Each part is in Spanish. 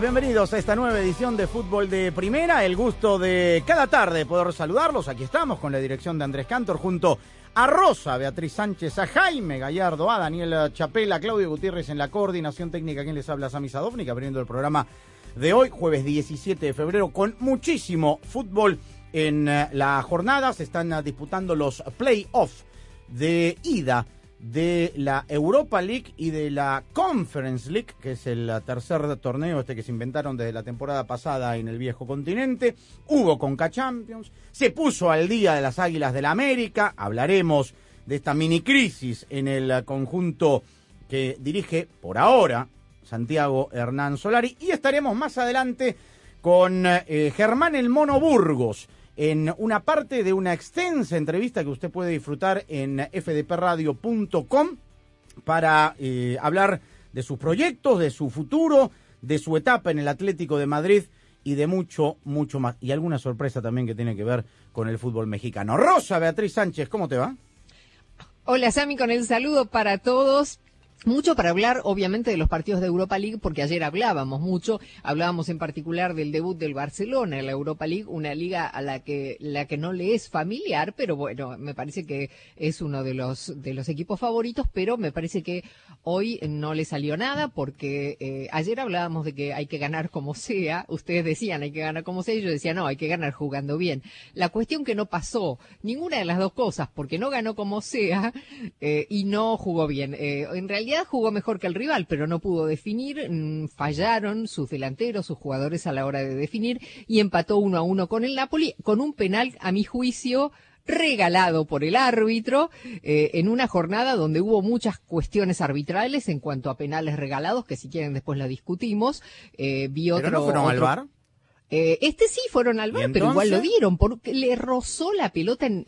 Bienvenidos a esta nueva edición de Fútbol de Primera. El gusto de cada tarde poder saludarlos. Aquí estamos con la dirección de Andrés Cantor junto a Rosa, Beatriz Sánchez, a Jaime Gallardo, a Daniel Chapela, a Claudio Gutiérrez en la coordinación técnica. quien les habla? Sami Sadovnik, abriendo el programa de hoy, jueves 17 de febrero, con muchísimo fútbol en eh, la jornada. Se están eh, disputando los playoffs de ida de la Europa League y de la Conference League, que es el tercer torneo este que se inventaron desde la temporada pasada en el viejo continente. Hubo Conca Champions, se puso al día de las Águilas del la América, hablaremos de esta mini crisis en el conjunto que dirige por ahora Santiago Hernán Solari y estaremos más adelante con eh, Germán El Mono Burgos en una parte de una extensa entrevista que usted puede disfrutar en fdpradio.com para eh, hablar de sus proyectos, de su futuro, de su etapa en el Atlético de Madrid y de mucho, mucho más. Y alguna sorpresa también que tiene que ver con el fútbol mexicano. Rosa Beatriz Sánchez, ¿cómo te va? Hola Sami, con el saludo para todos. Mucho para hablar, obviamente, de los partidos de Europa League, porque ayer hablábamos mucho, hablábamos en particular del debut del Barcelona en la Europa League, una liga a la que, la que no le es familiar, pero bueno, me parece que es uno de los, de los equipos favoritos, pero me parece que hoy no le salió nada, porque eh, ayer hablábamos de que hay que ganar como sea, ustedes decían hay que ganar como sea, y yo decía no, hay que ganar jugando bien. La cuestión que no pasó, ninguna de las dos cosas, porque no ganó como sea eh, y no jugó bien. Eh, en realidad, jugó mejor que el rival, pero no pudo definir, mm, fallaron sus delanteros, sus jugadores a la hora de definir y empató uno a uno con el Napoli con un penal, a mi juicio, regalado por el árbitro eh, en una jornada donde hubo muchas cuestiones arbitrales en cuanto a penales regalados, que si quieren después lo discutimos. Eh, vi otro, ¿Pero no fueron al bar? Eh, este sí fueron al bar, pero igual lo dieron, porque le rozó la pelota en,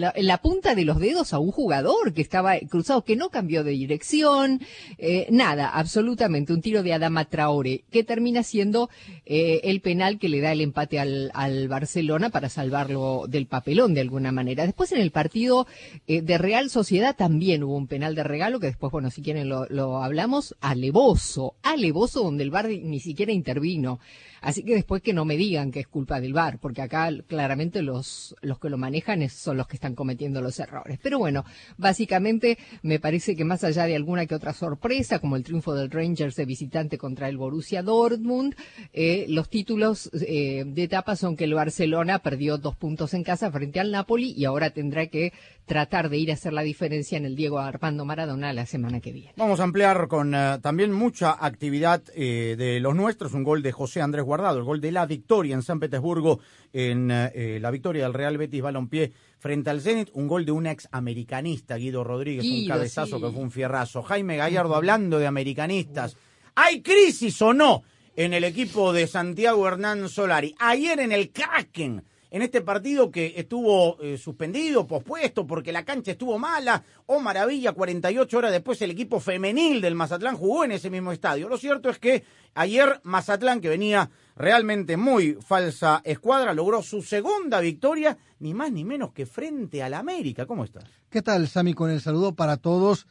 la, punta de los dedos a un jugador que estaba cruzado, que no cambió de dirección, eh, nada, absolutamente, un tiro de Adama Traore, que termina siendo eh, el penal que le da el empate al, Barcelona para salvarlo del papelón de alguna manera. Después en el partido de Real Sociedad también hubo un penal de regalo, que después, bueno, si quieren lo, lo hablamos, alevoso, alevoso, donde el bar ni siquiera intervino. Así que después que no me digan que es culpa del VAR, porque acá claramente los, los que lo manejan son los que están cometiendo los errores. Pero bueno, básicamente me parece que más allá de alguna que otra sorpresa, como el triunfo del Rangers de visitante contra el Borussia Dortmund, eh, los títulos eh, de etapa son que el Barcelona perdió dos puntos en casa frente al Napoli y ahora tendrá que tratar de ir a hacer la diferencia en el Diego Armando Maradona la semana que viene. Vamos a ampliar con eh, también mucha actividad de los nuestros, un gol de José Andrés Guardado, el gol de la victoria en San Petersburgo, en eh, la victoria del Real Betis Balompié frente al Zenit, un gol de un ex americanista, Guido Rodríguez, un cabezazo que fue un fierrazo. Jaime Gallardo hablando de americanistas. ¿Hay crisis o no en el equipo de Santiago Hernán Solari? Ayer en el Kraken en este partido que estuvo eh, suspendido, pospuesto, porque la cancha estuvo mala. Oh, maravilla, 48 horas después el equipo femenil del Mazatlán jugó en ese mismo estadio. Lo cierto es que ayer Mazatlán, que venía realmente muy falsa escuadra, logró su segunda victoria, ni más ni menos que frente al América. ¿Cómo estás? ¿Qué tal, Sami? Con el saludo para todos.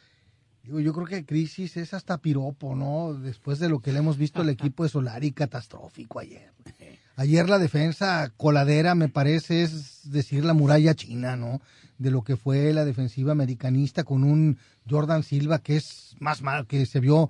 Yo creo que crisis es hasta piropo, ¿no? Después de lo que le hemos visto al equipo de Solari catastrófico ayer. Ayer la defensa coladera, me parece, es decir, la muralla china, ¿no? De lo que fue la defensiva americanista con un Jordan Silva que es más malo, que se vio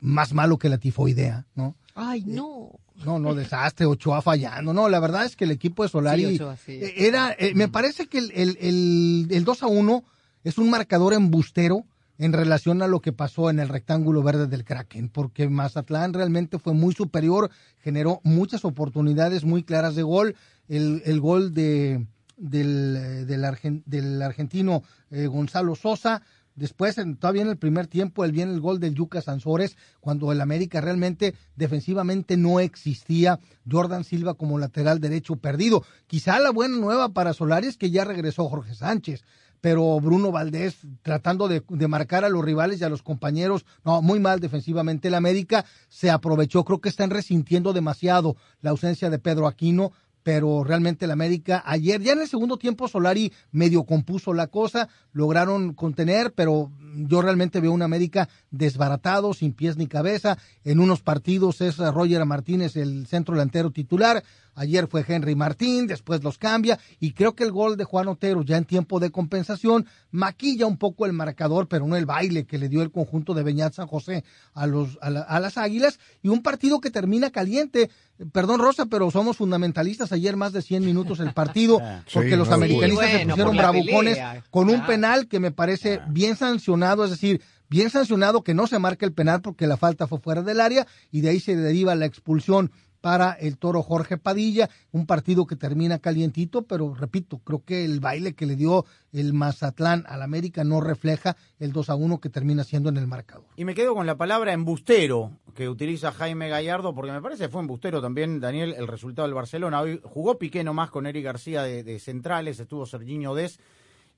más malo que la tifoidea, ¿no? Ay, no. No, no, desastre, Ochoa fallando. No, la verdad es que el equipo de Solari eh, era, eh, me parece que el, el, el, 2 a 1 es un marcador embustero en relación a lo que pasó en el rectángulo verde del Kraken, porque Mazatlán realmente fue muy superior, generó muchas oportunidades muy claras de gol. El, el gol de, del, del, del argentino eh, Gonzalo Sosa Después, todavía en el primer tiempo, él viene el gol del Yuca Sansores, cuando el América realmente defensivamente no existía. Jordan Silva como lateral derecho perdido. Quizá la buena nueva para Solari es que ya regresó Jorge Sánchez, pero Bruno Valdés tratando de, marcar a los rivales y a los compañeros, no, muy mal defensivamente. El América se aprovechó, creo que están resintiendo demasiado la ausencia de Pedro Aquino pero realmente el América ayer, ya en el segundo tiempo Solari medio compuso la cosa, lograron contener, pero yo realmente veo un América desbaratado, sin pies ni cabeza. En unos partidos es Roger Martínez el centro delantero titular, Ayer fue Henry Martín, después los cambia y creo que el gol de Juan Otero ya en tiempo de compensación maquilla un poco el marcador, pero no el baile que le dio el conjunto de Beñat San José a, los, a, las Águilas y un partido que termina caliente. Perdón, Rosa, pero somos fundamentalistas. Ayer más de 100 minutos el partido porque los americanistas se pusieron bravucones con un penal que me parece bien sancionado, es decir, bien sancionado que no se marque el penal porque la falta fue fuera del área y de ahí se deriva la expulsión para el toro Jorge Padilla, un partido que termina calientito, pero repito, creo que el baile que le dio el Mazatlán al América no refleja el 2 a 1 que termina siendo en el marcador. Y me quedo con la palabra embustero que utiliza Jaime Gallardo, porque me parece que fue embustero también, Daniel, el resultado del Barcelona. Hoy jugó Piqué nomás con Eric García de, centrales, estuvo Serginho Des,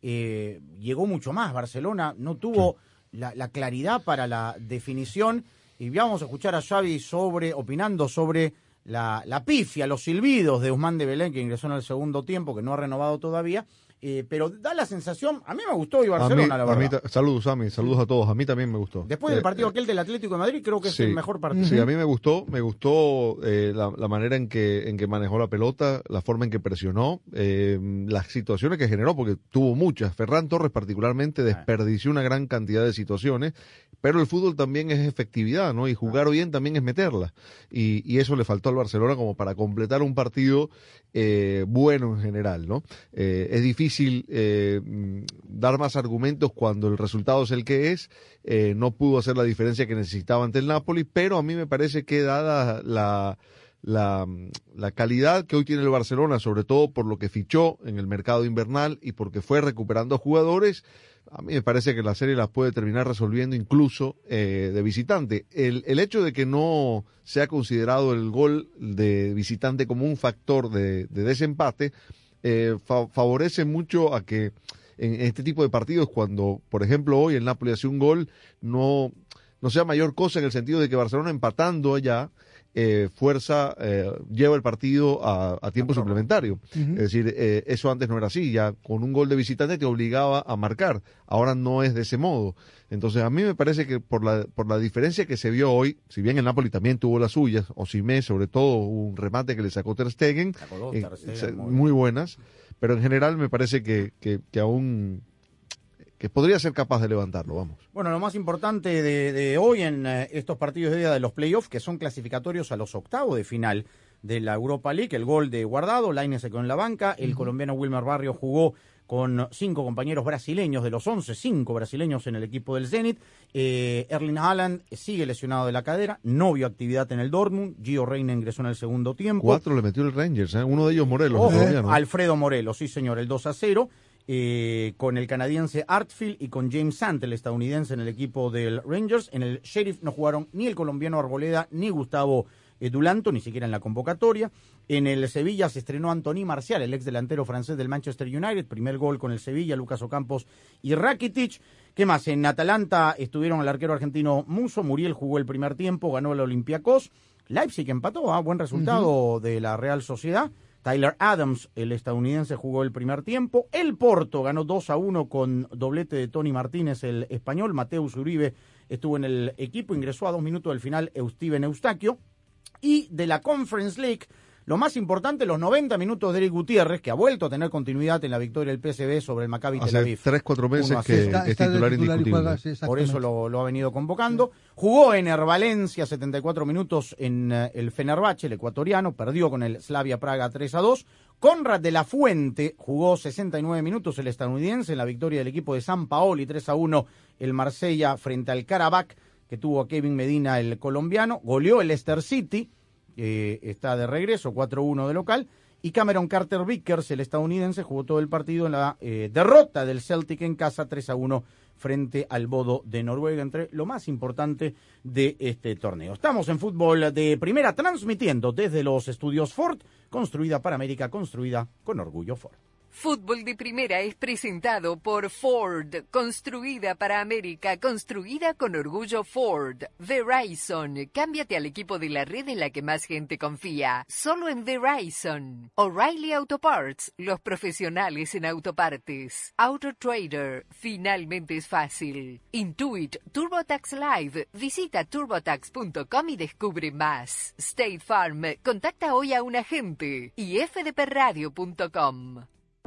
eh, llegó mucho más. Barcelona no tuvo la, la claridad para la definición. Y vamos a escuchar a Xavi sobre, opinando sobre la, la pifia, los silbidos de Usman de Belén, que ingresó en el segundo tiempo, que no ha renovado todavía, eh, pero da la sensación, a mí me gustó y Barcelona, la verdad. saludos, Ami, saludos a todos. A mí también me gustó. Después del eh, partido aquel del Atlético de Madrid, creo que es el mejor partido. Sí, a mí me gustó, me gustó eh, la, manera en que, en que manejó la pelota, la forma en que presionó, las situaciones que generó, porque tuvo muchas. Ferran Torres, particularmente, ah. desperdició una gran cantidad de situaciones, pero el fútbol también es efectividad, ¿no? Y jugar bien también es meterla. Y, y eso le faltó al Barcelona como para completar un partido bueno en general, ¿no? es difícil eh, dar más argumentos cuando el resultado es el que es. Eh, no pudo hacer la diferencia que necesitaba ante el Napoli, pero a mí me parece que dada la, la, la, calidad que hoy tiene el Barcelona, sobre todo por lo que fichó en el mercado invernal y porque fue recuperando jugadores, a mí me parece que la serie las puede terminar resolviendo incluso eh, de visitante. El, el, hecho de que no se ha considerado el gol de visitante como un factor de, de desempate, eh, favorece mucho a que en este tipo de partidos, cuando, por ejemplo, hoy el Napoli hace un gol, no, no sea mayor cosa en el sentido de que Barcelona empatando allá, eh, fuerza eh, lleva el partido a, tiempo suplementario. Es decir, eh, eso antes no era así, ya con un gol de visitante te obligaba a marcar, ahora no es de ese modo. Entonces a mí me parece que por la, por la diferencia que se vio hoy, si bien el Napoli también tuvo las suyas, Osimé sobre todo un remate que le sacó Ter Stegen, muy buenas, pero en general me parece que, que, que aún que podría ser capaz de levantarlo, vamos. Bueno, lo más importante de, hoy en eh, estos partidos de día de los playoffs, que son clasificatorios a los octavos de final de la Europa League, el gol de Guardado, Laine se quedó en la banca, el colombiano Wilmer Barrio jugó con cinco compañeros brasileños de los once, cinco brasileños en el equipo del Zenit. Eh, Erling Haaland sigue lesionado de la cadera, no vio actividad en el Dortmund. Gio Reina ingresó en el segundo tiempo. Cuatro le metió el Rangers, ¿eh? uno de ellos Morelos. Alfredo Morelos, sí señor, el 2 a 0. Eh, con el canadiense Artfield y con James Sant, el estadounidense en el equipo del Rangers. En el Sheriff no jugaron ni el colombiano Arboleda ni Gustavo Dulanto, ni siquiera en la convocatoria. En el Sevilla se estrenó Anthony Marcial, el ex delantero francés del Manchester United, primer gol con el Sevilla, Lucas Ocampos y Rakitic. ¿Qué más? En Atalanta estuvieron el arquero argentino Muso, Muriel jugó el primer tiempo, ganó el Olympiacos. Leipzig empató, ¿ah? buen resultado de la Real Sociedad. Tyler Adams, el estadounidense, jugó el primer tiempo. El Porto ganó 2 a 1 con doblete de Tony Martínez, el español. Mateus Uribe estuvo en el equipo, ingresó a dos minutos del final Steven Eustaquio. Y de la Conference League, Lo más importante, los 90 minutos de Eric Gutiérrez, que ha vuelto a tener continuidad en la victoria del PSV sobre el Maccabi Tel Aviv. tres, cuatro meses que es titular, indiscutible. Por eso lo, ha venido convocando. Jugó en Valencia 74 minutos en eh, el Fenerbahce, el ecuatoriano, perdió con el Slavia Praga 3 a 2. Conrad de la Fuente jugó 69 minutos el estadounidense en la victoria del equipo de San Paoli 3 a 1 el Marsella frente al Karabakh que tuvo a Kevin Medina el colombiano, goleó el Leicester City está de regreso, 4-1 de local. Y Cameron Carter Vickers, el estadounidense, jugó todo el partido en la eh, derrota del Celtic en casa 3-1 frente al Bodo de Noruega, entre lo más importante de este torneo. Estamos en fútbol de primera, transmitiendo desde los estudios Ford, construida para América, construida con orgullo Ford. Fútbol de Primera es presentado por Ford, construida para América, construida con orgullo Ford. Verizon, cámbiate al equipo de la red en la que más gente confía, solo en Verizon. O'Reilly Auto Parts, los profesionales en autopartes. Auto Trader, finalmente es fácil. Intuit TurboTax Live, visita turbotax.com y descubre más. State Farm, contacta hoy a un agente. y fdpradio.com.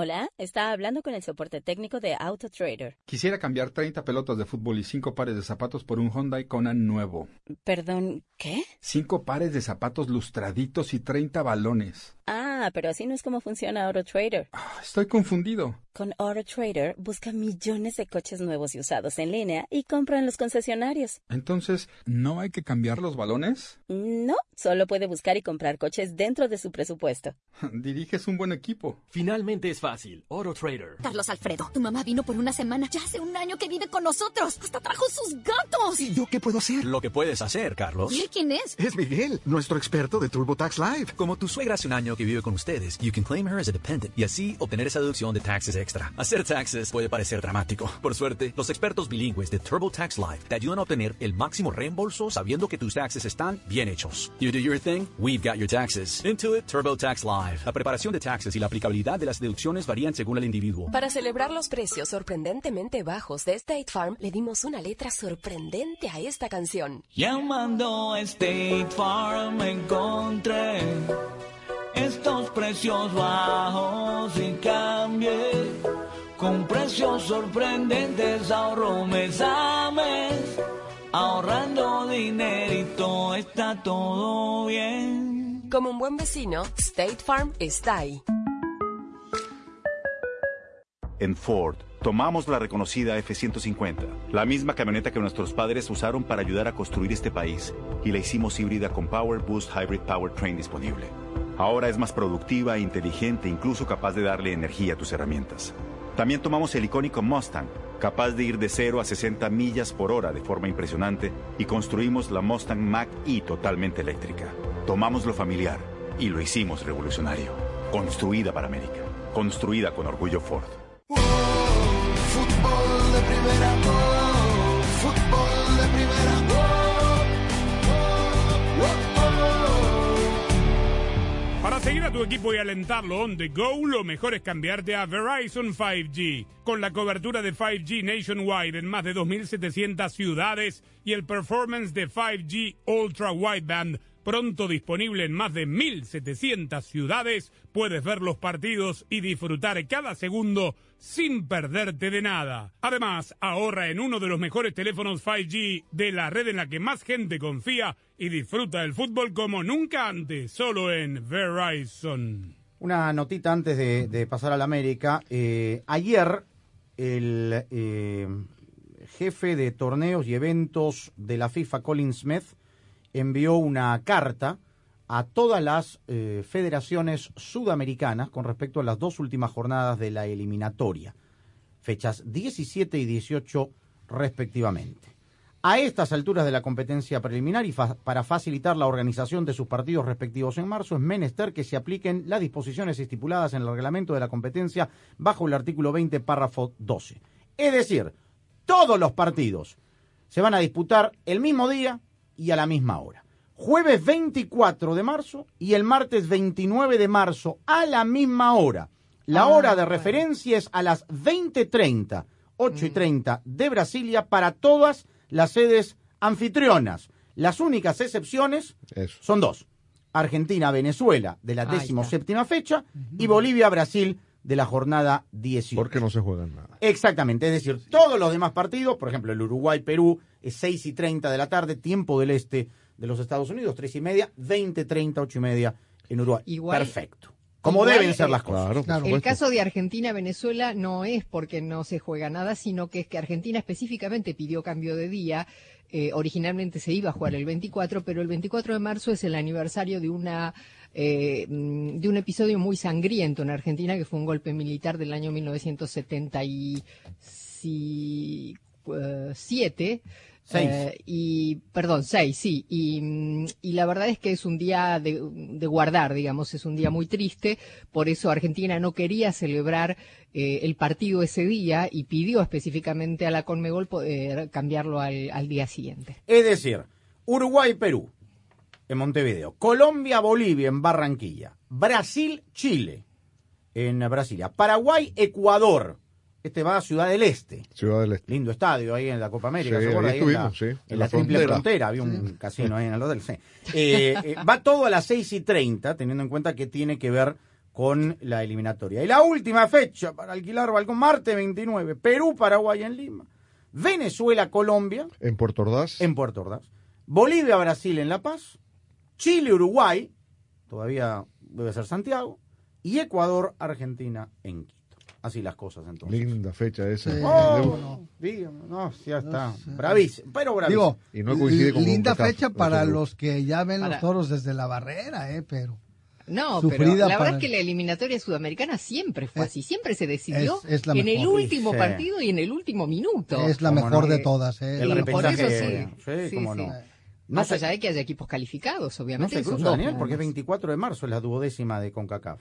Hola, está hablando con el soporte técnico de AutoTrader. Quisiera cambiar 30 pelotas de fútbol y 5 pares de zapatos por un Hyundai Kona nuevo. Perdón, ¿qué? 5 pares de zapatos lustraditos y 30 balones. Ah, pero así no es como funciona AutoTrader. Ah, estoy confundido. Con AutoTrader busca millones de coches nuevos y usados en línea y compra en los concesionarios. Entonces, ¿no hay que cambiar los balones? No, solo puede buscar y comprar coches dentro de su presupuesto. Diriges un buen equipo. Finalmente es fácil. AutoTrader. Carlos Alfredo, tu mamá vino por una semana. Ya hace un año que vive con nosotros. Hasta trajo sus gatos. ¿Y yo qué puedo hacer? Lo que puedes hacer, Carlos. ¿Y él quién es? Es Miguel, nuestro experto de TurboTax Live. Como tu suegra hace un año que vive con ustedes, you can claim her as a dependent y así obtener esa deducción de taxes extra. Hacer taxes puede parecer dramático. Por suerte, los expertos bilingües de TurboTax Live te ayudan a obtener el máximo reembolso sabiendo que tus taxes están bien hechos. You do your thing, we've got your taxes. Intuit TurboTax Live. La preparación de taxes y la aplicabilidad de las deducciones varían según el individuo. Para celebrar los precios sorprendentemente bajos de State Farm, le dimos una letra sorprendente a esta canción. Llamando a State Farm encontré estos precios bajos y cambié. Con precios sorprendentes ahorro mes a mes. Ahorrando dinerito está todo bien. Como un buen vecino, State Farm está ahí. En Ford, tomamos la reconocida F-150, la misma camioneta que nuestros padres usaron para ayudar a construir este país, y la hicimos híbrida con Power Boost Hybrid Powertrain disponible. Ahora es más productiva e inteligente, incluso capaz de darle energía a tus herramientas. También tomamos el icónico Mustang, capaz de ir de 0 a 60 millas por hora de forma impresionante, y construimos la Mustang Mach-E totalmente eléctrica. Tomamos lo familiar y lo hicimos revolucionario. Construida para América. Construida con orgullo Ford. Seguir a tu equipo y alentarlo on the go, lo mejor es cambiarte a Verizon 5G. Con la cobertura de 5G nationwide en más de 2.700 ciudades y el performance de 5G Ultra Wideband pronto disponible en más de 1.700 ciudades, puedes ver los partidos y disfrutar cada segundo sin perderte de nada. Además, ahorra en uno de los mejores teléfonos 5G de la red en la que más gente confía y disfruta del fútbol como nunca antes, solo en Verizon. Una notita antes de, pasar a la América. Eh, ayer el eh, jefe de torneos y eventos de la FIFA, Colin Smith, envió una carta a todas las eh, federaciones sudamericanas con respecto a las dos últimas jornadas de la eliminatoria, fechas 17 y 18 respectivamente. A estas alturas de la competencia preliminar y para facilitar la organización de sus partidos respectivos en marzo, es menester que se apliquen las disposiciones estipuladas en el reglamento de la competencia bajo el artículo 20, párrafo 12. Es decir, todos los partidos se van a disputar el mismo día, y a la misma hora. Jueves 24 de marzo y el martes 29 de marzo a la misma hora. La ah, hora de referencia es a las 20.30, 8.30 de Brasilia para todas las sedes anfitrionas. Las únicas excepciones son dos. Argentina-Venezuela de la décimo séptima fecha y Bolivia-Brasil de la jornada 18. Porque no se juegan nada. Exactamente, es decir, todos los demás partidos, por ejemplo, el Uruguay-Perú es 6 y 30 de la tarde, tiempo del este de los Estados Unidos, 3 y media, 20, 30, 8 y media en Uruguay. Perfecto. Como deben ser las cosas. el caso de Argentina-Venezuela no es porque no se juega nada, sino que es que Argentina específicamente pidió cambio de día. Eh, originalmente se iba a jugar el 24, pero el 24 de marzo es el aniversario de una eh, mm, de un episodio muy sangriento en Argentina, que fue un golpe militar del año 1977. Eh, y, perdón, seis, sí. Y, mm, y, la verdad es que es un día de, guardar, digamos, es un día muy triste. Por eso Argentina no quería celebrar eh, el partido ese día y pidió específicamente a la Conmebol poder cambiarlo al, al día siguiente. Es decir, Uruguay-Perú, en Montevideo. Colombia, Bolivia en Barranquilla. Brasil, Chile en Brasilia. Paraguay, Ecuador. Este va a Ciudad del Este. Ciudad del Este. Lindo estadio ahí en la Copa América. Sí, ahí en la, sí, en la, triple frontera. Había un casino ahí en el hotel. Sí. Eh, eh, va todo a las 6 y 30, teniendo en cuenta que tiene que ver con la eliminatoria. Y la última fecha para alquilar balcón, martes 29. Perú, Paraguay en Lima. Venezuela, Colombia. En Puerto Ordaz. En Puerto Ordaz. Bolivia, Brasil en La Paz. Chile, Uruguay, todavía debe ser Santiago, y Ecuador, Argentina en Quito. Así las cosas entonces. Linda fecha esa. Oh, no, no, ya está. Bravísimo, pero bravísimo. y no coincide con linda fecha para los que ya ven los toros desde la barrera, eh, pero... No, pero la verdad es que la eliminatoria sudamericana siempre fue así, siempre se decidió en el último partido y en el último minuto. Es la mejor de todas. Eh. El repechaje, sí, sí, cómo no. No Más allá de que haya equipos calificados, obviamente. No se cruza, Daniel, porque es 24 de marzo, es la duodécima de CONCACAF.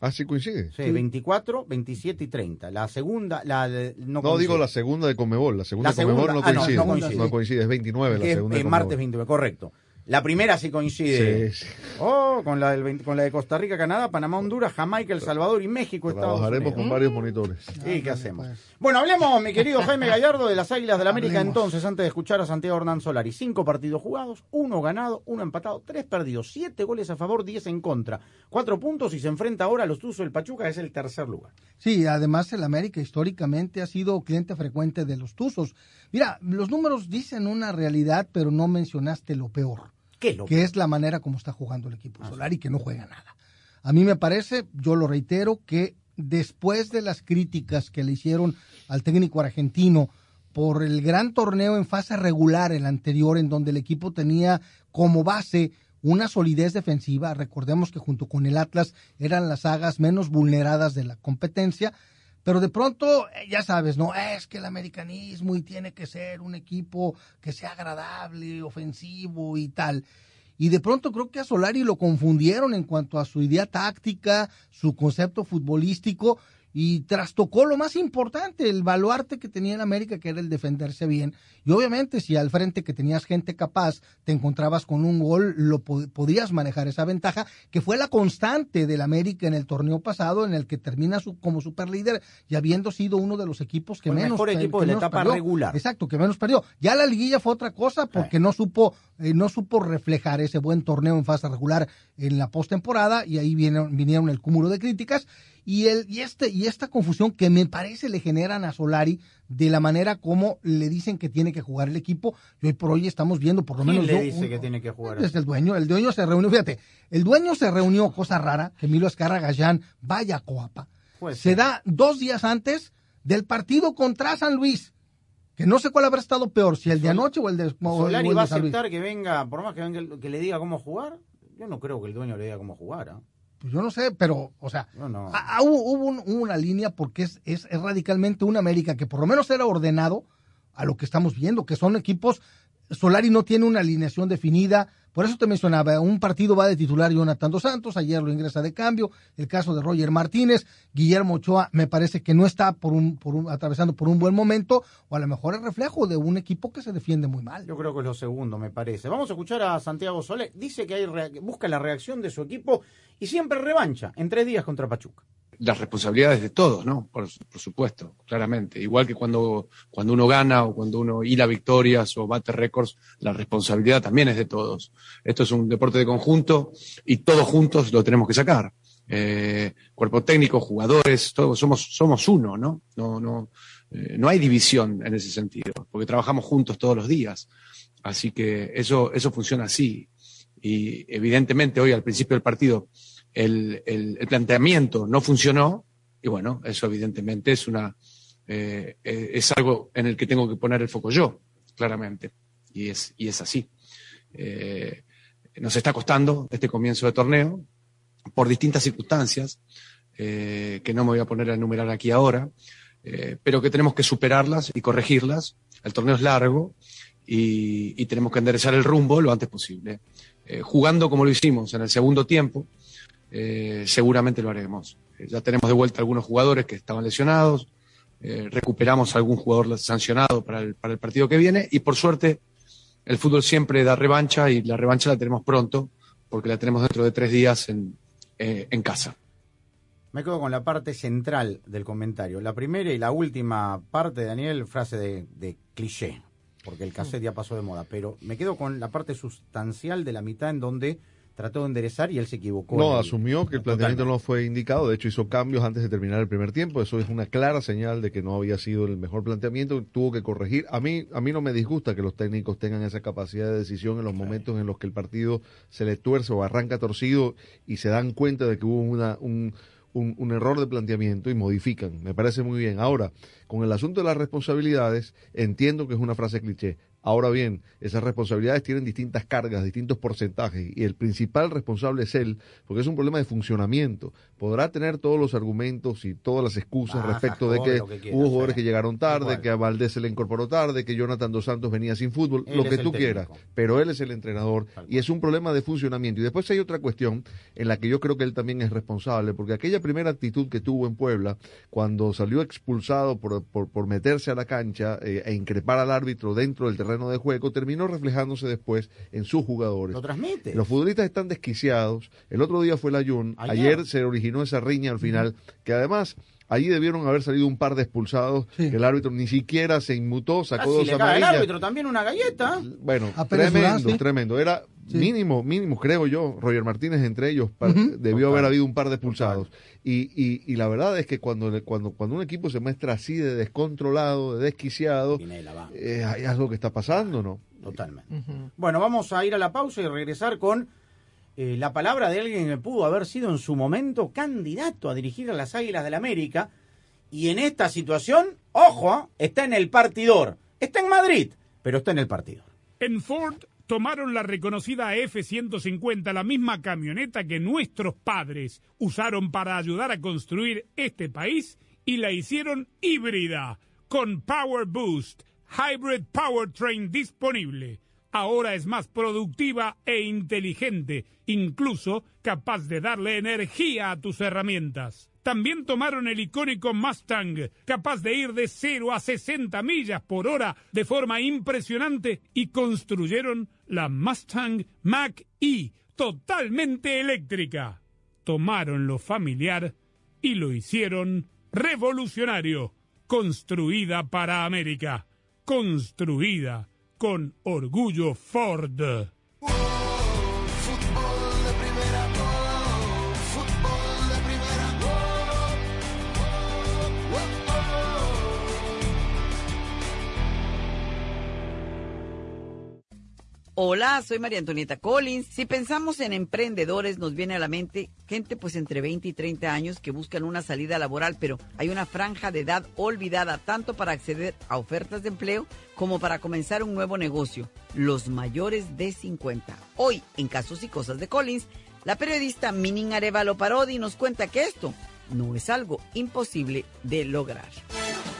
Ah, sí coincide. Sí, 24, 27 y 30. La segunda, la no, no digo la segunda de Comebol, la segunda, de Comebol no, coincide. Ah, no, coincide. no, coincide. es 29 la segunda. Es, de martes 29, correcto. La primera sí coincide. Sí, Oh, con la, del con la de Costa Rica, Canadá, Panamá, Honduras, Jamaica, El Salvador y México. Trabajaremos con varios monitores. ¿Y qué hacemos? Bueno, hablemos, mi querido Jaime Gallardo, de las Águilas del la América entonces, antes de escuchar a Santiago Hernán Solari. Cinco partidos jugados, uno ganado, uno empatado, tres perdidos, siete goles a favor, diez en contra. Cuatro puntos y se enfrenta ahora a los Tuzos del Pachuca, es el tercer lugar. Sí, además el América históricamente ha sido cliente frecuente de los Tuzos. Mira, los números dicen una realidad, pero no mencionaste lo peor que es la manera como está jugando el equipo ah, solar y que no juega nada. A mí me parece, yo lo reitero, que después de las críticas que le hicieron al técnico argentino por el gran torneo en fase regular, el anterior, en donde el equipo tenía como base una solidez defensiva. Recordemos que junto con el Atlas eran las sagas menos vulneradas de la competencia. Pero de pronto, eh, ya sabes, ¿no? Es que el americanismo y tiene que ser un equipo que sea agradable, ofensivo y tal. Y de pronto creo que a Solari lo confundieron en cuanto a su idea táctica, su concepto futbolístico y trastocó lo más importante, el baluarte que tenía en América, que era el defenderse bien. Y obviamente, si al frente que tenías gente capaz, te encontrabas con un gol, lo podías manejar esa ventaja, que fue la constante del América en el torneo pasado, en el que termina su, como superlíder y habiendo sido uno de los equipos que menos. mejor equipo de la etapa regular. Exacto, que menos perdió. Ya la liguilla fue otra cosa porque no supo, eh, no supo reflejar ese buen torneo en fase regular en la postemporada y ahí vinieron, vinieron el cúmulo de críticas y, el, y, este, y esta confusión que me parece le generan a Solari de la manera como le dicen que tiene que jugar el equipo. Y hoy por hoy estamos viendo, por lo menos. le dice que tiene que jugar? Es el dueño. El dueño se reunió, fíjate, el dueño se reunió, cosa rara, que Milo Escarra Gallán vaya a Coapa. Pues se da dos días antes del partido contra San Luis. Que no sé cuál habrá estado peor, si el de anoche o el de Solari va a aceptar que venga, por más que, venga, que le diga cómo jugar. Yo no creo que el dueño le diga cómo jugar. ¿ah? Pues yo no sé, pero, o sea, hubo, una línea porque es, es, radicalmente una América que por lo menos era ordenado a lo que estamos viendo, que son equipos, Solari no tiene una alineación definida, por eso te mencionaba, un partido va de titular Jonathan Dos Santos, ayer lo ingresa de cambio, el caso de Roger Martínez, Guillermo Ochoa me parece que no está por un, por un, atravesando por un buen momento, o a lo mejor es reflejo de un equipo que se defiende muy mal. Yo creo que es lo segundo, me parece. Vamos a escuchar a Santiago Solé, dice que hay busca la reacción de su equipo y siempre revancha en tres días contra Pachuca las responsabilidades de todos, ¿no? Por, supuesto, claramente. Igual que cuando, cuando uno gana o cuando uno hila victorias o bate récords, la responsabilidad también es de todos. Esto es un deporte de conjunto y todos juntos lo tenemos que sacar. Eh, cuerpo técnico, jugadores, todos somos, somos uno, ¿no? No, no, eh, no hay división en ese sentido, porque trabajamos juntos todos los días. Así que eso, eso funciona así. Y evidentemente hoy al principio del partido el, el, planteamiento no funcionó y bueno, eso evidentemente es una eh, eh, es algo en el que tengo que poner el foco yo, claramente, y es, y es así. Eh, nos está costando este comienzo de torneo por distintas circunstancias que no me voy a poner a enumerar aquí ahora, pero que tenemos que superarlas y corregirlas. El torneo es largo y, y tenemos que enderezar el rumbo lo antes posible. jugando como lo hicimos en el segundo tiempo, eh, seguramente lo haremos. Eh, ya tenemos de vuelta algunos jugadores que estaban lesionados, eh, recuperamos algún jugador sancionado para el, para el partido que viene y por suerte el fútbol siempre da revancha y la revancha la tenemos pronto porque la tenemos dentro de tres días en, en casa. Me quedo con la parte central del comentario. La primera y la última parte, Daniel, frase de, de cliché, porque el cassette ya pasó de moda, pero me quedo con la parte sustancial de la mitad en donde trató de enderezar y él se equivocó. No, asumió que el planteamiento no fue indicado, de hecho hizo cambios antes de terminar el primer tiempo, eso es una clara señal de que no había sido el mejor planteamiento, tuvo que corregir. A mí a mí no me disgusta que los técnicos tengan esa capacidad de decisión en los momentos en los que el partido se le tuerce o arranca torcido y se dan cuenta de que hubo una un un, error de planteamiento y modifican. Me parece muy bien. Ahora, con el asunto de las responsabilidades, entiendo que es una frase cliché. Ahora bien, esas responsabilidades tienen distintas cargas, distintos porcentajes, y el principal responsable es él, porque es un problema de funcionamiento. Podrá tener todos los argumentos y todas las excusas respecto de que, hubo jugadores que llegaron tarde, que a Valdés se le incorporó tarde, que Jonathan Dos Santos venía sin fútbol, lo que tú quieras, pero él es el entrenador y es un problema de funcionamiento. Y después hay otra cuestión en la que yo creo que él también es responsable, porque aquella primera actitud que tuvo en Puebla, cuando salió expulsado por, por, meterse a la cancha eh, e increpar al árbitro dentro del terreno de juego, terminó reflejándose después en sus jugadores. Lo transmite. Los futbolistas están desquiciados. El otro día fue la Jun. Ayer. se originó esa riña al final, que además Allí debieron haber salido un par de expulsados que el árbitro ni siquiera se inmutó, sacó dos amarillas. el árbitro también una galleta. Bueno, tremendo, tremendo. Era mínimo, mínimo, creo yo, Roger Martínez entre ellos, debió haber habido un par de expulsados. Y, y, y, la verdad es que cuando, cuando, cuando un equipo se muestra así de descontrolado, de desquiciado, eh, hay algo que está pasando, ¿no? Totalmente. Bueno, vamos a ir a la pausa y regresar con eh, la palabra de alguien que pudo haber sido en su momento candidato a dirigir a las Águilas del la América. Y en esta situación, ojo, está en el partidor. Está en Madrid, pero está en el partidor. En Ford tomaron la reconocida F-150, la misma camioneta que nuestros padres usaron para ayudar a construir este país, y la hicieron híbrida, con Power Boost, Hybrid Powertrain disponible. Ahora es más productiva e inteligente, incluso capaz de darle energía a tus herramientas. También tomaron el icónico Mustang, capaz de ir de 0 a 60 millas por hora de forma impresionante, y construyeron la Mustang Mach-E, totalmente eléctrica. Tomaron lo familiar y lo hicieron revolucionario, construida para América, construida con orgullo Ford. Hola, soy María Antonieta Collins. Si pensamos en emprendedores, nos viene a la mente gente pues entre 20 y 30 años que buscan una salida laboral, pero hay una franja de edad olvidada tanto para acceder a ofertas de empleo como para comenzar un nuevo negocio, los mayores de 50. Hoy, en Casos y Cosas de Collins, la periodista Minin Arevalo Parodi nos cuenta que esto no es algo imposible de lograr.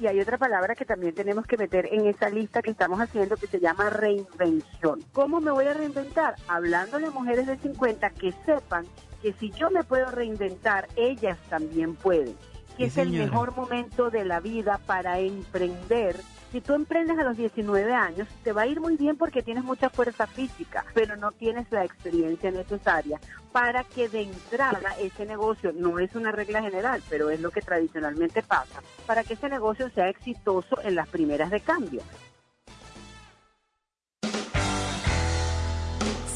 Y hay otra palabra que también tenemos que meter en esa lista que estamos haciendo que se llama reinvención. ¿Cómo me voy a reinventar? Hablándole a mujeres de 50 que sepan que si yo me puedo reinventar, ellas también pueden. Que es el mejor momento de la vida para emprender si tú emprendes a los 19 años, te va a ir muy bien porque tienes mucha fuerza física, pero no tienes la experiencia necesaria para que de entrada ese negocio, no es una regla general, pero es lo que tradicionalmente pasa, para que ese negocio sea exitoso en las primeras de cambio.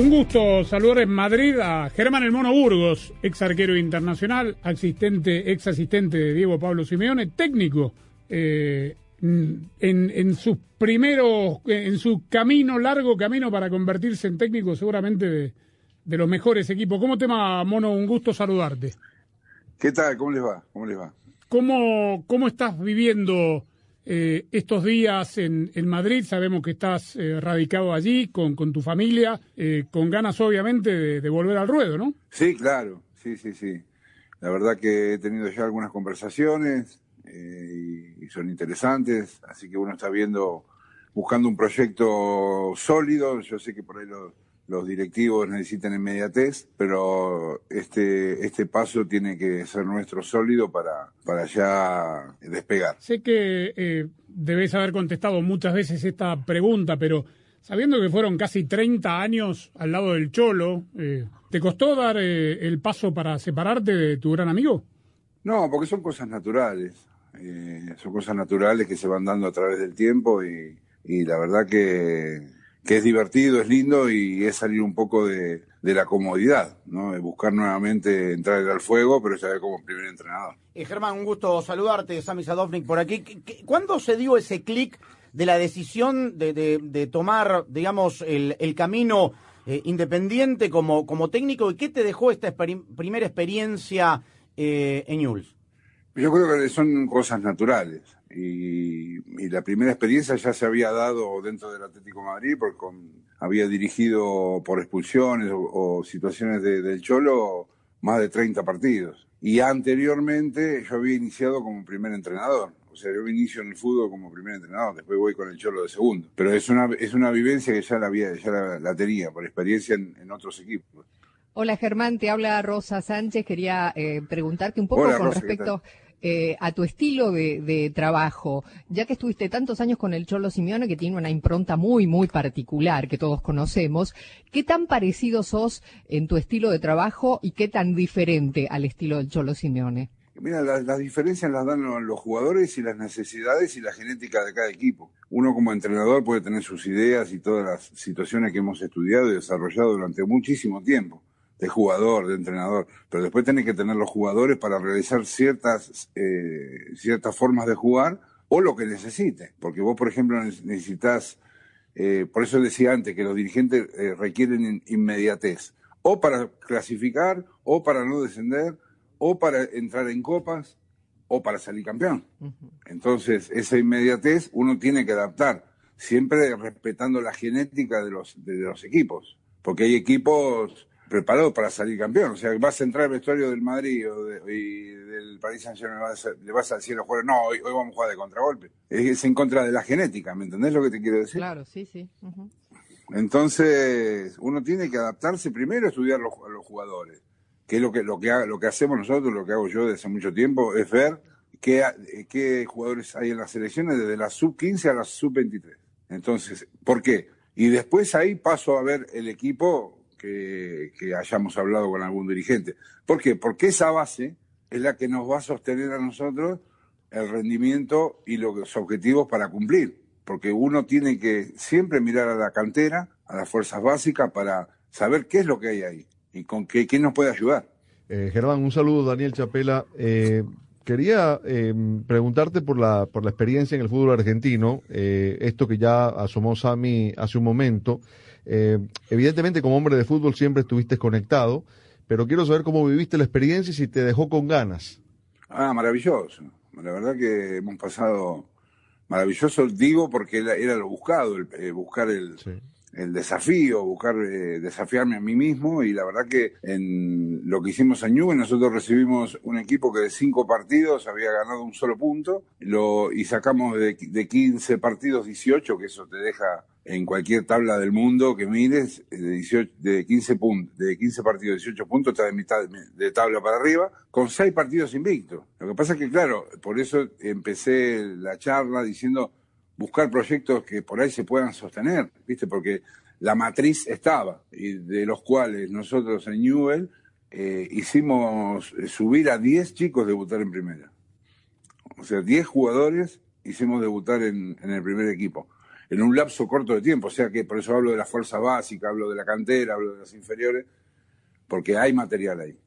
Un gusto saludar en Madrid a Germán El Mono Burgos, ex arquero internacional, asistente, ex asistente de Diego Pablo Simeone, técnico eh, en, en sus primeros, en su camino, largo camino para convertirse en técnico seguramente de, de los mejores equipos. ¿Cómo te va, Mono? Un gusto saludarte. ¿Qué tal? ¿Cómo les va? ¿Cómo les va? ¿Cómo, cómo estás viviendo eh, estos días en, Madrid? Sabemos que estás eh, radicado allí con, tu familia, eh, con ganas obviamente de, volver al ruedo, ¿no? Sí, claro, sí, sí, sí. La verdad que he tenido ya algunas conversaciones eh, y, y son interesantes, así que uno está viendo, buscando un proyecto sólido, yo sé que por ahí lo los directivos necesitan inmediatez, pero este, este paso tiene que ser nuestro sólido para, para ya despegar. Sé que eh, debes haber contestado muchas veces esta pregunta, pero sabiendo que fueron casi 30 años al lado del Cholo, eh, ¿te costó dar eh, el paso para separarte de tu gran amigo? No, porque son cosas naturales. Son cosas naturales que se van dando a través del tiempo y, y la verdad que que es divertido, es lindo y es salir un poco de, de la comodidad, ¿no? De buscar nuevamente entrar al fuego, pero ya como primer entrenador. Eh, Germán, un gusto saludarte, Sami Sadovnik por aquí. ¿Cuándo se dio ese clic de la decisión de, de, de, tomar, digamos, el, el camino eh, independiente como, como técnico y qué te dejó esta exper primera experiencia eh, en Newell's? Yo creo que son cosas naturales. Y, y, la primera experiencia ya se había dado dentro del Atlético de Madrid porque con, había dirigido por expulsiones o, o situaciones de, del Cholo más de 30 partidos. Y anteriormente yo había iniciado como primer entrenador. O sea, yo inicio en el fútbol como primer entrenador, después voy con el Cholo de segundo. Pero es una, es una vivencia que ya la, había, ya la, la tenía por experiencia en, en, otros equipos. Hola Germán, te habla Rosa Sánchez. Quería eh, preguntarte un poco Hola, con Rosa, respecto eh, a tu estilo de, trabajo, ya que estuviste tantos años con el Cholo Simeone, que tiene una impronta muy, muy particular que todos conocemos, ¿qué tan parecido sos en tu estilo de trabajo y qué tan diferente al estilo del Cholo Simeone? Mira, las diferencias las dan los jugadores y las necesidades y la genética de cada equipo. Uno como entrenador puede tener sus ideas y todas las situaciones que hemos estudiado y desarrollado durante muchísimo tiempo de jugador, de entrenador, pero después tenés que tener los jugadores para realizar ciertas, eh, ciertas formas de jugar o lo que necesite, porque vos, por ejemplo, necesitas, eh, por eso decía antes que los dirigentes eh, requieren inmediatez, o para clasificar, o para no descender, o para entrar en copas, o para salir campeón. Entonces, esa inmediatez uno tiene que adaptar, siempre respetando la genética de los, de los equipos, porque hay equipos preparado para salir campeón. O sea, vas a entrar al vestuario del Madrid o de, y del Paris Saint-Germain, le vas a decir a jugar, no, hoy, hoy, vamos a jugar de contragolpe. Es, en contra de la genética, ¿me entendés lo que te quiero decir? Claro, sí, sí. Uh -huh. Entonces, uno tiene que adaptarse primero a estudiar los, los jugadores. Que es lo que, lo, que, lo que hacemos nosotros, lo que hago yo desde hace mucho tiempo, es ver qué, qué jugadores hay en las selecciones desde la sub-15 a la sub-23. Entonces, ¿por qué? Y después ahí paso a ver el equipo que, hayamos hablado con algún dirigente. ¿Por qué? Porque esa base es la que nos va a sostener a nosotros el rendimiento y los objetivos para cumplir. Porque uno tiene que siempre mirar a la cantera, a las fuerzas básicas, para saber qué es lo que hay ahí y con qué, quién nos puede ayudar. Eh, Germán, un saludo, Daniel Chapela. Eh, quería eh, preguntarte por la, por la experiencia en el fútbol argentino, eh, esto que ya asomó Sami hace un momento. Eh, evidentemente, como hombre de fútbol siempre estuviste conectado, pero quiero saber cómo viviste la experiencia y si te dejó con ganas. Ah, maravilloso. La verdad que hemos pasado maravilloso, digo, porque era, era lo buscado, el, eh, buscar el, sí. El desafío, buscar eh, desafiarme a mí mismo y la verdad que en lo que hicimos en Juve nosotros recibimos un equipo que de cinco partidos había ganado un solo punto lo, y sacamos de, de 15 partidos 18, que eso te deja en cualquier tabla del mundo que mires, de, 18, de 15 puntos, de 15 partidos 18 puntos está de mitad de tabla para arriba, con seis partidos invictos. Lo que pasa es que claro, por eso empecé la charla diciendo buscar proyectos que por ahí se puedan sostener, ¿viste? Porque la matriz estaba, y de los cuales nosotros en Newell eh, hicimos subir a 10 chicos debutar en primera. O sea, 10 jugadores hicimos debutar en, en, el primer equipo, en un lapso corto de tiempo. O sea que por eso hablo de la fuerza básica, hablo de la cantera, hablo de las inferiores, porque hay material ahí.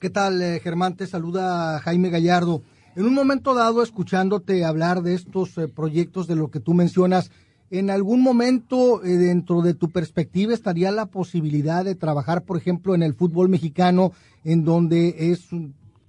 ¿Qué tal, eh, Germán? Te saluda Jaime Gallardo. En un momento dado, escuchándote hablar de estos eh, proyectos, de lo que tú mencionas, ¿en algún momento eh, dentro de tu perspectiva estaría la posibilidad de trabajar, por ejemplo, en el fútbol mexicano, en donde es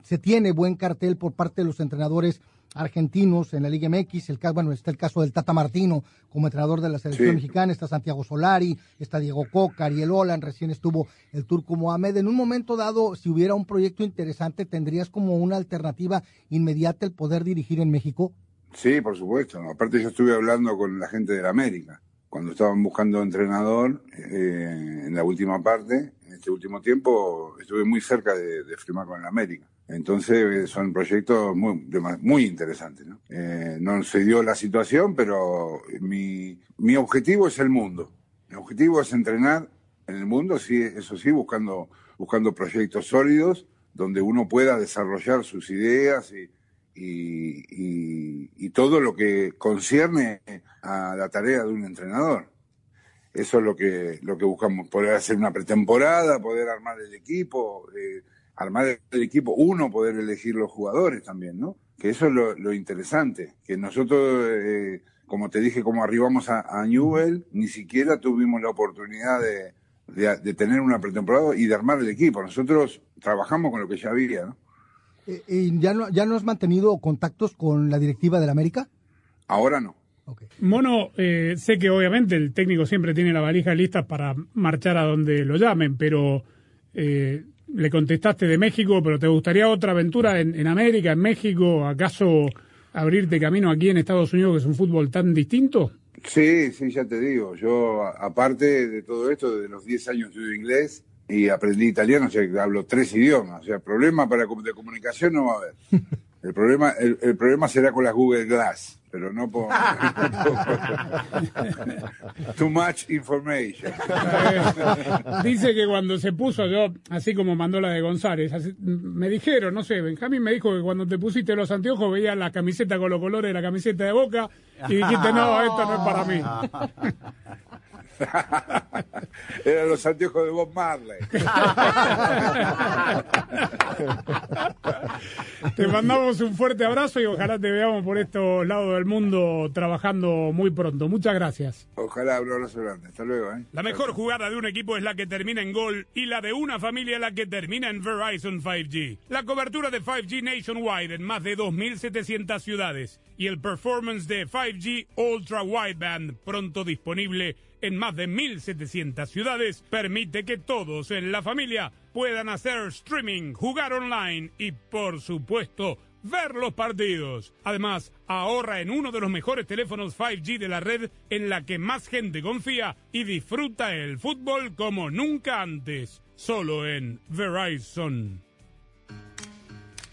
se tiene buen cartel por parte de los entrenadores argentinos en la Liga MX, el caso, bueno, está el caso del Tata Martino como entrenador de la selección Sí. mexicana, está Santiago Solari, está Diego Coca, Ariel Olan, recién estuvo el Turco Mohamed. En un momento dado, si hubiera un proyecto interesante, ¿tendrías como una alternativa inmediata el poder dirigir en México? Sí, por supuesto. Aparte yo estuve hablando con la gente de la América cuando estaban buscando entrenador eh, en la última parte. En este último tiempo estuve muy cerca de, de firmar con la América. Entonces eh, son proyectos muy, muy interesantes. ¿no? Eh, no se dio la situación, pero mi, mi objetivo es el mundo. Mi objetivo es entrenar en el mundo, sí, eso sí, buscando, buscando proyectos sólidos donde uno pueda desarrollar sus ideas y, y, y- y todo lo que concierne a la tarea de un entrenador. Eso es lo que, lo que buscamos, poder hacer una pretemporada, poder armar el equipo, eh, armar el equipo, uno poder elegir los jugadores también, ¿no? Que eso es lo, lo interesante, que nosotros, eh, como te dije, como arribamos a, a Newell, ni siquiera tuvimos la oportunidad de, de, de tener una pretemporada y de armar el equipo. Nosotros trabajamos con lo que ya había, ¿no? Eh, eh, ¿ya, no, ¿Ya no has mantenido contactos con la directiva de la América? Ahora no. Mono, eh, sé que obviamente el técnico siempre tiene la valija lista para marchar a donde lo llamen, pero eh, le contestaste de México, pero ¿te gustaría otra aventura en, en América, en México? ¿Acaso abrirte camino aquí en Estados Unidos, que es un fútbol tan distinto? Sí, sí, ya te digo. Yo, aparte de todo esto, desde los 10 años estudio inglés y aprendí italiano, o sea, hablo tres idiomas. O sea, problema para, de comunicación no va a haber. El problema, el, el problema será con las Google Glass, pero no por... Too much information. Dice que cuando se puso yo, así como mandó la de González, así- me dijeron, no sé, Benjamín me dijo que cuando te pusiste los anteojos veías la camiseta con los colores de la camiseta de Boca y dijiste, no, esto no es para mí. Eran los anteojos de Bob Marley. Te mandamos un fuerte abrazo y ojalá te veamos por estos lados del mundo trabajando muy pronto. Muchas gracias. Ojalá, un abrazo grande. Hasta luego, ¿eh? La mejor jugada de un equipo es la que termina en gol y la de una familia la que termina en Verizon 5G. La cobertura de 5G nationwide en más de 2.700 ciudades y el performance de 5G Ultra Wideband pronto disponible en más de 1.700 ciudades permite que todos en la familia puedan hacer streaming, jugar online y por supuesto ver los partidos. Además, ahorra en uno de los mejores teléfonos 5G de la red en la que más gente confía y disfruta el fútbol como nunca antes. Solo en Verizon.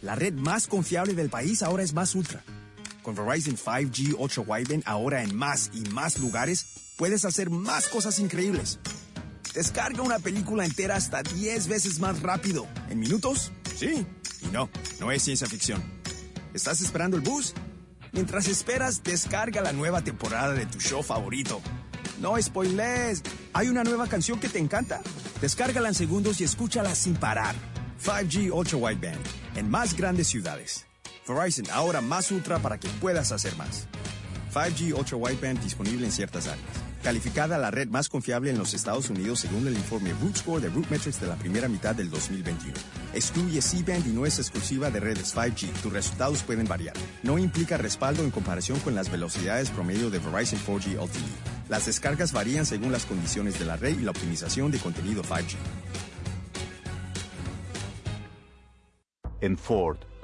La red más confiable del país ahora es Más Ultra. Con Verizon 5G Ultra Wideband ahora en más y más lugares, puedes hacer más cosas increíbles. Descarga una película entera hasta 10 veces más rápido. ¿En minutos? Sí. Y no, no es ciencia ficción. ¿Estás esperando el bus? Mientras esperas, descarga la nueva temporada de tu show favorito. No spoilers. ¿Hay una nueva canción que te encanta? Descárgala en segundos y escúchala sin parar. 5G Ultra Wideband en más grandes ciudades. Verizon, ahora más ultra para que puedas hacer más. 5G Ultra Wideband disponible en ciertas áreas. Calificada la red más confiable en los Estados Unidos según el informe Root Score de Root Metrics de la primera mitad del 2021. Excluye C-Band y no es exclusiva de redes 5G. Tus resultados pueden variar. No implica respaldo en comparación con las velocidades promedio de Verizon 4G LTE. Las descargas varían según las condiciones de la red y la optimización de contenido 5G. En Ford,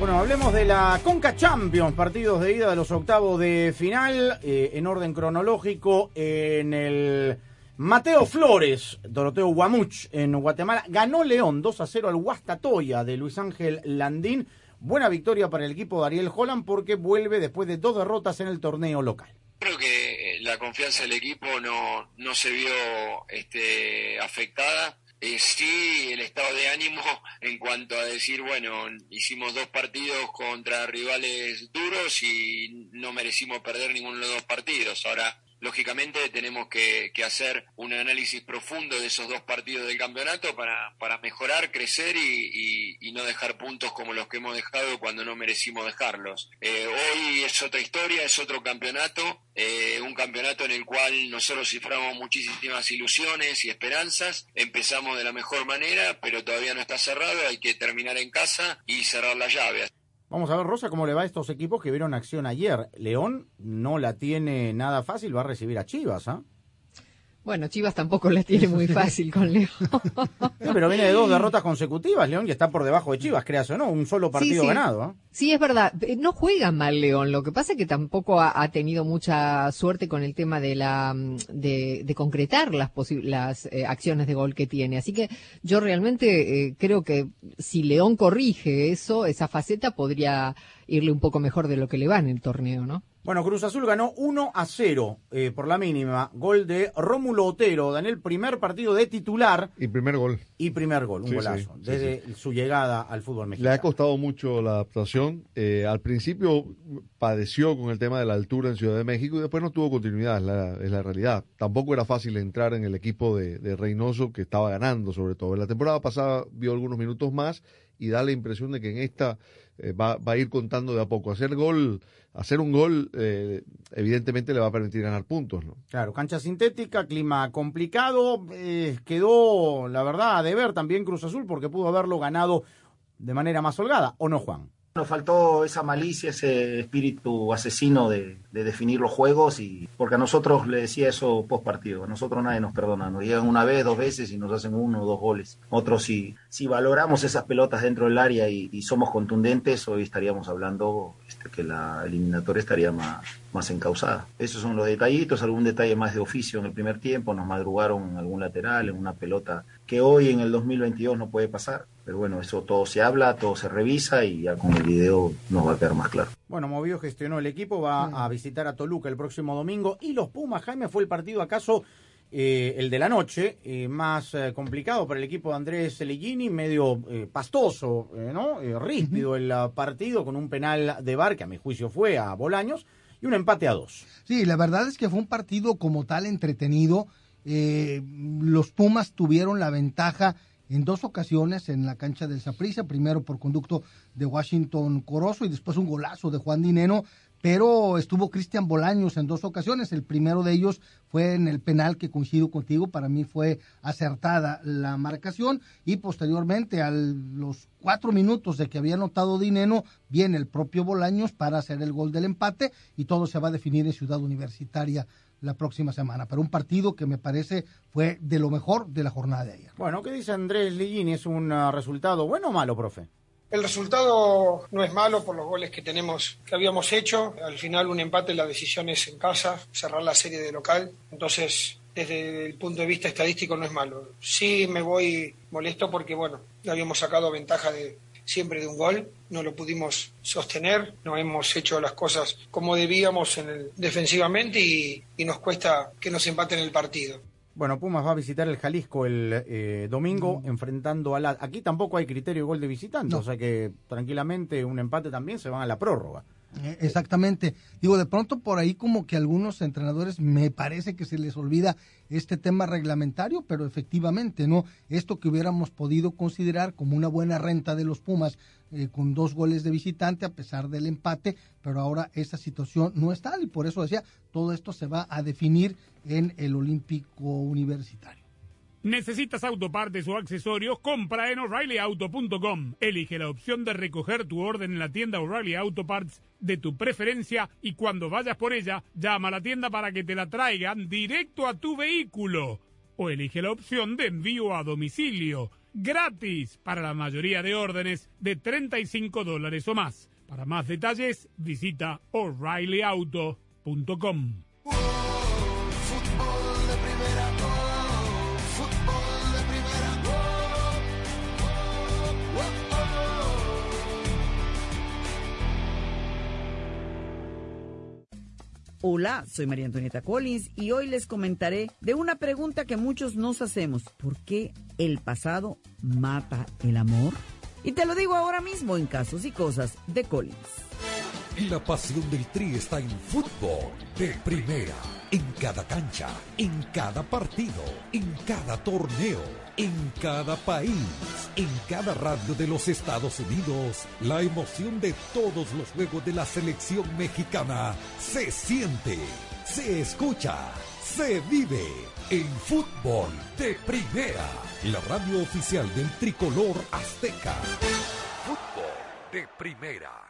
Bueno, hablemos de la Conca Champions, partidos de ida de los octavos de final, eh, en orden cronológico, en el Mateo Flores, Doroteo Guamuch, en Guatemala, ganó León 2 a 0 al Guastatoya de Luis Ángel Landín. Buena victoria para el equipo de Ariel Holland porque vuelve después de dos derrotas en el torneo local. Creo que la confianza del equipo no, no se vio este, afectada. Eh, sí, el estado de ánimo en cuanto a decir, bueno, hicimos dos partidos contra rivales duros y no merecimos perder ninguno de los dos partidos. Ahora, lógicamente, tenemos que, hacer un análisis profundo de esos dos partidos del campeonato para, mejorar, crecer y no dejar puntos como los que hemos dejado cuando no merecimos dejarlos. Eh, hoy es otra historia, es otro campeonato, eh, un campeonato en el cual nosotros ciframos muchísimas ilusiones y esperanzas. Empezamos de la mejor manera, pero todavía no está cerrado, hay que terminar en casa y cerrar la llave. Vamos a ver, Rosa, cómo le va a estos equipos que vieron acción ayer. León no la tiene nada fácil, va a recibir a Chivas, ¿ah? Bueno, Chivas tampoco la tiene muy fácil con León. No, pero viene de dos derrotas consecutivas, León, y está por debajo de Chivas, creas o no, un solo partido sí. ganado, ¿ah? Sí, es verdad. Eh, no juega mal León. Lo que pasa es que tampoco ha, tenido mucha suerte con el tema de la mm, de, concretar las las eh, acciones de gol que tiene. Así que yo realmente eh, creo que si León corrige eso, esa faceta podría irle un poco mejor de lo que le va en el torneo, ¿no? Bueno, Cruz Azul ganó 1 a 0 eh, por la mínima. Gol de Rómulo Otero, en el primer partido de titular. Y primer gol. Y primer gol, un golazo, desde su llegada al fútbol mexicano. Le ha costado mucho la adaptación. Eh, al principio padeció con el tema de la altura en Ciudad de México y después no tuvo continuidad, es la, realidad. Tampoco era fácil entrar en el equipo de, Reynoso que estaba ganando, sobre todo. En la temporada pasada vio algunos minutos más y da la impresión de que en esta eh, va, va, a ir contando de a poco. Hacer gol, hacer un gol, eh, evidentemente le va a permitir ganar puntos, ¿no? Claro, cancha sintética, clima complicado, eh, quedó, la verdad, de ver también Cruz Azul porque pudo haberlo ganado de manera más holgada, ¿o no, Juan? Nos faltó esa malicia, ese espíritu asesino de, definir los juegos y porque a nosotros le decía eso post partido, a nosotros nadie nos perdona, nos llegan una vez, dos veces y nos hacen uno o dos goles. Otros si, valoramos esas pelotas dentro del área y, somos contundentes, hoy estaríamos hablando este, que la eliminatoria estaría más, más encausada. Esos son los detallitos, algún detalle más de oficio en el primer tiempo, nos madrugaron en algún lateral, en una pelota que hoy en el 2022 no puede pasar. Pero bueno, eso todo se habla, todo se revisa y ya con el video nos va a quedar más claro. Bueno, Movido gestionó el equipo, va a visitar a Toluca el próximo domingo y los Pumas, Jaime, fue el partido acaso eh, el de la noche, eh, más eh, complicado para el equipo de Andrés Celigini, medio pastoso, ¿no? ríspido el partido con un penal de bar que a mi juicio fue a Bolaños y un empate a dos. Sí, la verdad es que fue un partido como tal entretenido. los Pumas tuvieron la ventaja en dos ocasiones en la cancha del Saprissa, primero por conducto de Washington Corozo y después un golazo de Juan Dineno, pero estuvo Cristian Bolaños en dos ocasiones. El primero de ellos fue en el penal que coincido contigo, para mí fue acertada la marcación y posteriormente a los cuatro minutos de que había anotado Dineno, viene el propio Bolaños para hacer el gol del empate y todo se va a definir en Ciudad Universitaria la próxima semana. Pero un partido que me parece fue de lo mejor de la jornada de ayer. Bueno, ¿qué dice Andrés Ligini? ¿Es un uh, resultado bueno o malo, profe? El resultado no es malo por los goles que tenemos, que habíamos hecho. Al final un empate, la decisión es en casa, cerrar la serie de local. Entonces, desde el punto de vista estadístico no es malo. Sí me voy molesto porque, bueno, habíamos sacado ventaja de, siempre de un gol, no lo pudimos sostener, no hemos hecho las cosas como debíamos en el, defensivamente y, nos cuesta que nos empaten el partido. Bueno, Pumas va a visitar el Jalisco el eh, domingo enfrentando a la... Aquí tampoco hay criterio de gol de visitante, o sea que tranquilamente un empate también se van a la prórroga. Eh, exactamente. Digo, de pronto por ahí como que algunos entrenadores me parece que se les olvida este tema reglamentario, pero efectivamente, ¿no? Esto que hubiéramos podido considerar como una buena renta de los Pumas eh, con dos goles de visitante a pesar del empate, pero ahora esa situación no es tal y por eso decía, todo esto se va a definir en el Olímpico Universitario. ¿Necesitas autopartes o accesorios? Compra en o'ReillyAuto.com. Elige la opción de recoger tu orden en la tienda O'Reilly Auto Parts de tu preferencia y cuando vayas por ella, llama a la tienda para que te la traigan directo a tu vehículo. O elige la opción de envío a domicilio. Gratis para la mayoría de órdenes de 35 dólares o más. Para más detalles, visita o'ReillyAuto.com. Hola, soy María Antonieta Collins y hoy les comentaré de una pregunta que muchos nos hacemos. ¿Por qué el pasado mata el amor? Y te lo digo ahora mismo en Casos y Cosas de Collins. La pasión del Tri está en fútbol de primera en cada cancha, en cada partido, en cada torneo, en cada país, en cada radio de los Estados Unidos, la emoción de todos los juegos de la selección mexicana se siente, se escucha, se vive en fútbol de primera, la radio oficial del tricolor azteca. Fútbol de primera.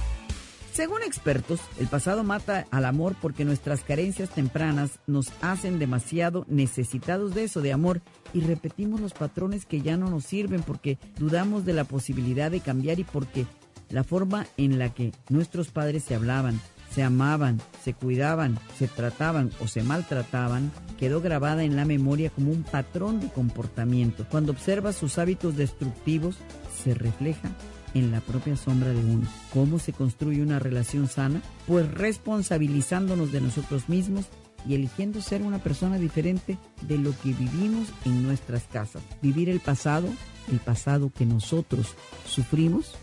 Según expertos, el pasado mata al amor porque nuestras carencias tempranas nos hacen demasiado necesitados de eso, de amor, y repetimos los patrones que ya no nos sirven porque dudamos de la posibilidad de cambiar y porque la forma en la que nuestros padres se hablaban, se amaban, se cuidaban, se trataban o se maltrataban, quedó grabada en la memoria como un patrón de comportamiento. Cuando observas sus hábitos destructivos, se refleja en la propia sombra de uno. ¿Cómo se construye una relación sana? Pues responsabilizándonos de nosotros mismos y eligiendo ser una persona diferente de lo que vivimos en nuestras casas. Vivir el pasado, el pasado que nosotros sufrimos,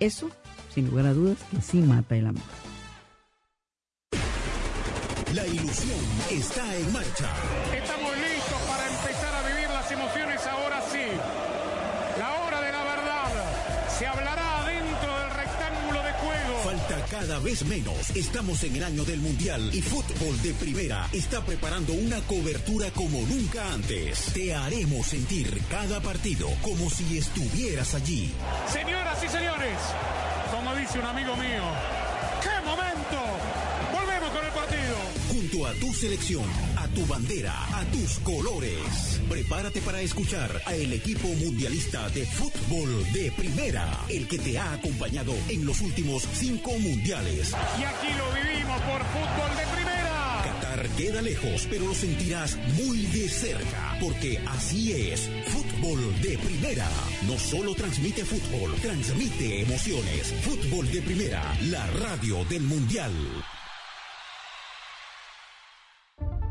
eso, sin lugar a dudas, que sí mata el amor. La ilusión está en marcha. Estamos cada vez menos. Estamos en el año del Mundial y Fútbol de Primera está preparando una cobertura como nunca antes. Te haremos sentir cada partido como si estuvieras allí. Señoras y señores, como dice un amigo mío, ¡qué momento! Volvemos con el partido. Junto a tu selección, tu bandera, a tus colores. Prepárate para escuchar a el equipo mundialista de fútbol de primera, el que te ha acompañado en los últimos cinco mundiales. Y aquí lo vivimos por fútbol de primera. Qatar queda lejos, pero lo sentirás muy de cerca, porque así es, fútbol de primera. No solo transmite fútbol, transmite emociones. Fútbol de primera, la radio del mundial.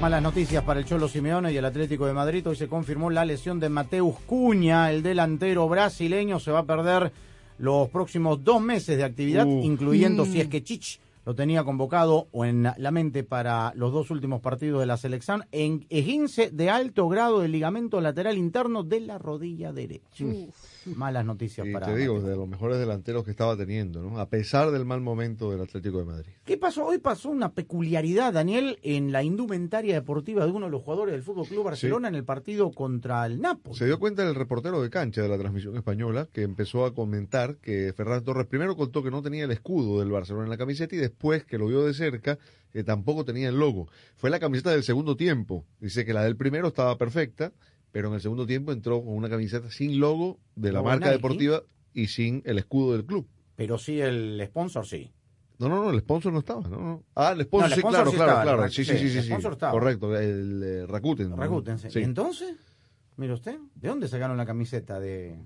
Malas noticias para el Cholo Simeone y el Atlético de Madrid. Hoy se confirmó la lesión de Mateus Cuña, el delantero brasileño. Se va a perder los próximos dos meses de actividad, Uh. incluyendo Mm. si es que Chich lo tenía convocado o en la mente para los dos últimos partidos de la selección, en esguince de alto grado del ligamento lateral interno de la rodilla derecha. Malas noticias Y para te digo, Mateo. de los mejores delanteros que estaba teniendo, ¿no? A pesar del mal momento del Atlético de Madrid. ¿Qué pasó? Hoy pasó una peculiaridad, Daniel, en la indumentaria deportiva de uno de los jugadores del Fútbol Club Barcelona en el partido contra el Napoli. Se dio cuenta el reportero de cancha de la transmisión española que empezó a comentar que Ferran Torres primero contó que no tenía el escudo del Barcelona en la camiseta y después que lo vio de cerca que tampoco tenía el logo. Fue la camiseta del segundo tiempo. Dice que la del primero estaba perfecta, pero en el segundo tiempo entró con una camiseta sin logo de la marca Nike. deportiva y sin el escudo del club. Pero sí el sponsor, sí. No, no, no, el sponsor no estaba, no, no. Ah, el sponsor No, el sí, sponsor claro, sí claro, estaba, claro. el Sí, sí, sí, sí, el sí. sponsor estaba. Correcto, el eh, Rakuten. ¿no? Rakuten, sí. Sí. ¿Y entonces? Mire usted, ¿de dónde sacaron la camiseta de...?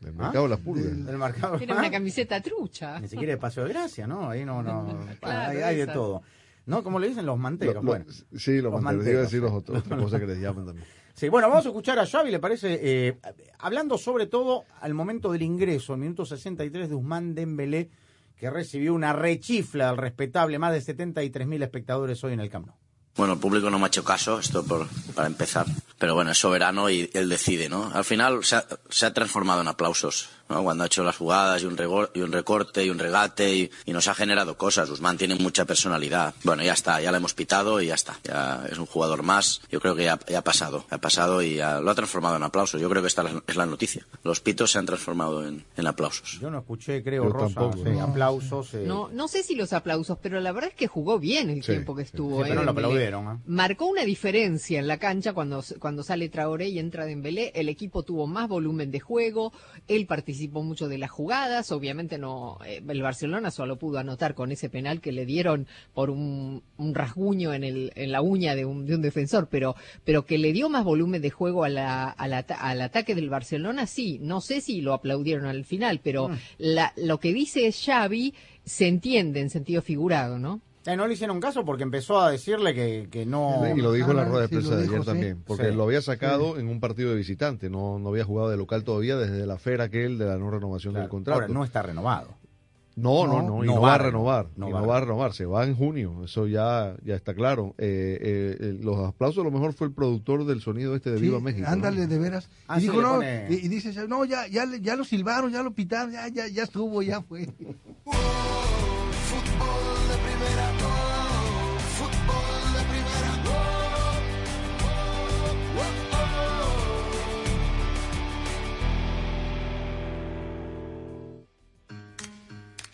Del mercado de las pulgas. Del mercado. Era una camiseta trucha. Ni siquiera de Paseo de Gracia, ¿no? Ahí no, no. Claro, hay, hay de todo. ¿No? Como le dicen los manteros. Lo- lo- bueno. sí, los, Los manteros. Iba a decir los manteros. otros, otra cosa que les llaman también. Sí, bueno, vamos a escuchar a Xavi, ¿le parece? Eh, hablando sobre todo al momento del ingreso, al minuto 63 de Usman Dembélé, que recibió una rechifla al respetable más de 73 mil espectadores hoy en el Camp. Bueno, el público no me ha hecho caso, esto por, para empezar. Pero bueno, es soberano y él decide, ¿no? Al final se ha, se ha transformado en aplausos. Cuando ha hecho las jugadas y un, y un recorte y un regate y, y, nos ha generado cosas. Usman tiene mucha personalidad. Bueno, ya está, ya le hemos pitado y ya está. Ya es un jugador más. Yo creo que ya, ya ha pasado, ha pasado y ya lo ha transformado en aplausos. Yo creo que esta es la noticia. Los pitos se han transformado en, en aplausos. Yo no escuché, creo, Yo Rosa, tampoco, sí, no. aplausos. Eh. No, no sé si los aplausos, pero la verdad es que jugó bien el sí, tiempo que estuvo. Sí, pero no lo aplaudieron. ¿eh? Marcó una diferencia en la cancha cuando, cuando sale Traoré y entra Dembélé. El equipo tuvo más volumen de juego. Él participó mucho de la jugadas. Obviamente no, eh, el Barcelona solo pudo anotar con ese penal que le dieron por un, un rasguño en, el, en la uña de un, de un defensor, pero, pero que le dio más volumen de juego a la, a la, al ataque del Barcelona, sí. No sé si lo aplaudieron al final, pero Mm. la, lo que dice Xavi se entiende en sentido figurado, ¿no? Eh, no le hicieron caso porque empezó a decirle que, que no... Y lo dijo en la Ah, rueda de sí, prensa de dijo, ayer sí. también, porque Sí. lo había sacado en un partido de visitante, no, no había jugado de local todavía desde la fera aquel de la no renovación del contrato. Ahora, no está renovado. No, no, No, no, y no no, va va a renovar, no y va no va a renovar, se va en junio, eso ya, ya está claro. Eh, eh, los aplausos a lo mejor fue el productor del sonido este de Sí, Viva México. ¿no? Ándale, de veras. Ah, y sí, dijo, le no, pone- y, y dice, no, ya, ya, ya lo silbaron, ya lo pitaron, ya, ya, ya estuvo, ya fue.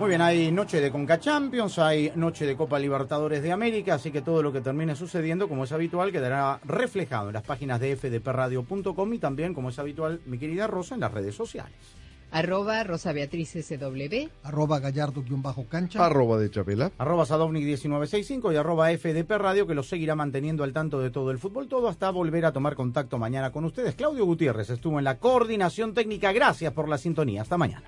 Muy bien, hay noche de Conca Champions, hay noche de Copa Libertadores de América, así que todo lo que termine sucediendo, como es habitual, quedará reflejado en las páginas de fdpradio.com y también, como es habitual, mi querida Rosa, en las redes sociales. Arroba Rosa Beatriz SW. Arroba Gallardo-cancha. Arroba de Chapela. Arroba Sadovnik1965 y arroba FDP Radio, que los seguirá manteniendo al tanto de todo el fútbol, todo hasta volver a tomar contacto mañana con ustedes. Claudio Gutiérrez estuvo en la coordinación técnica. Gracias por la sintonía. Hasta mañana.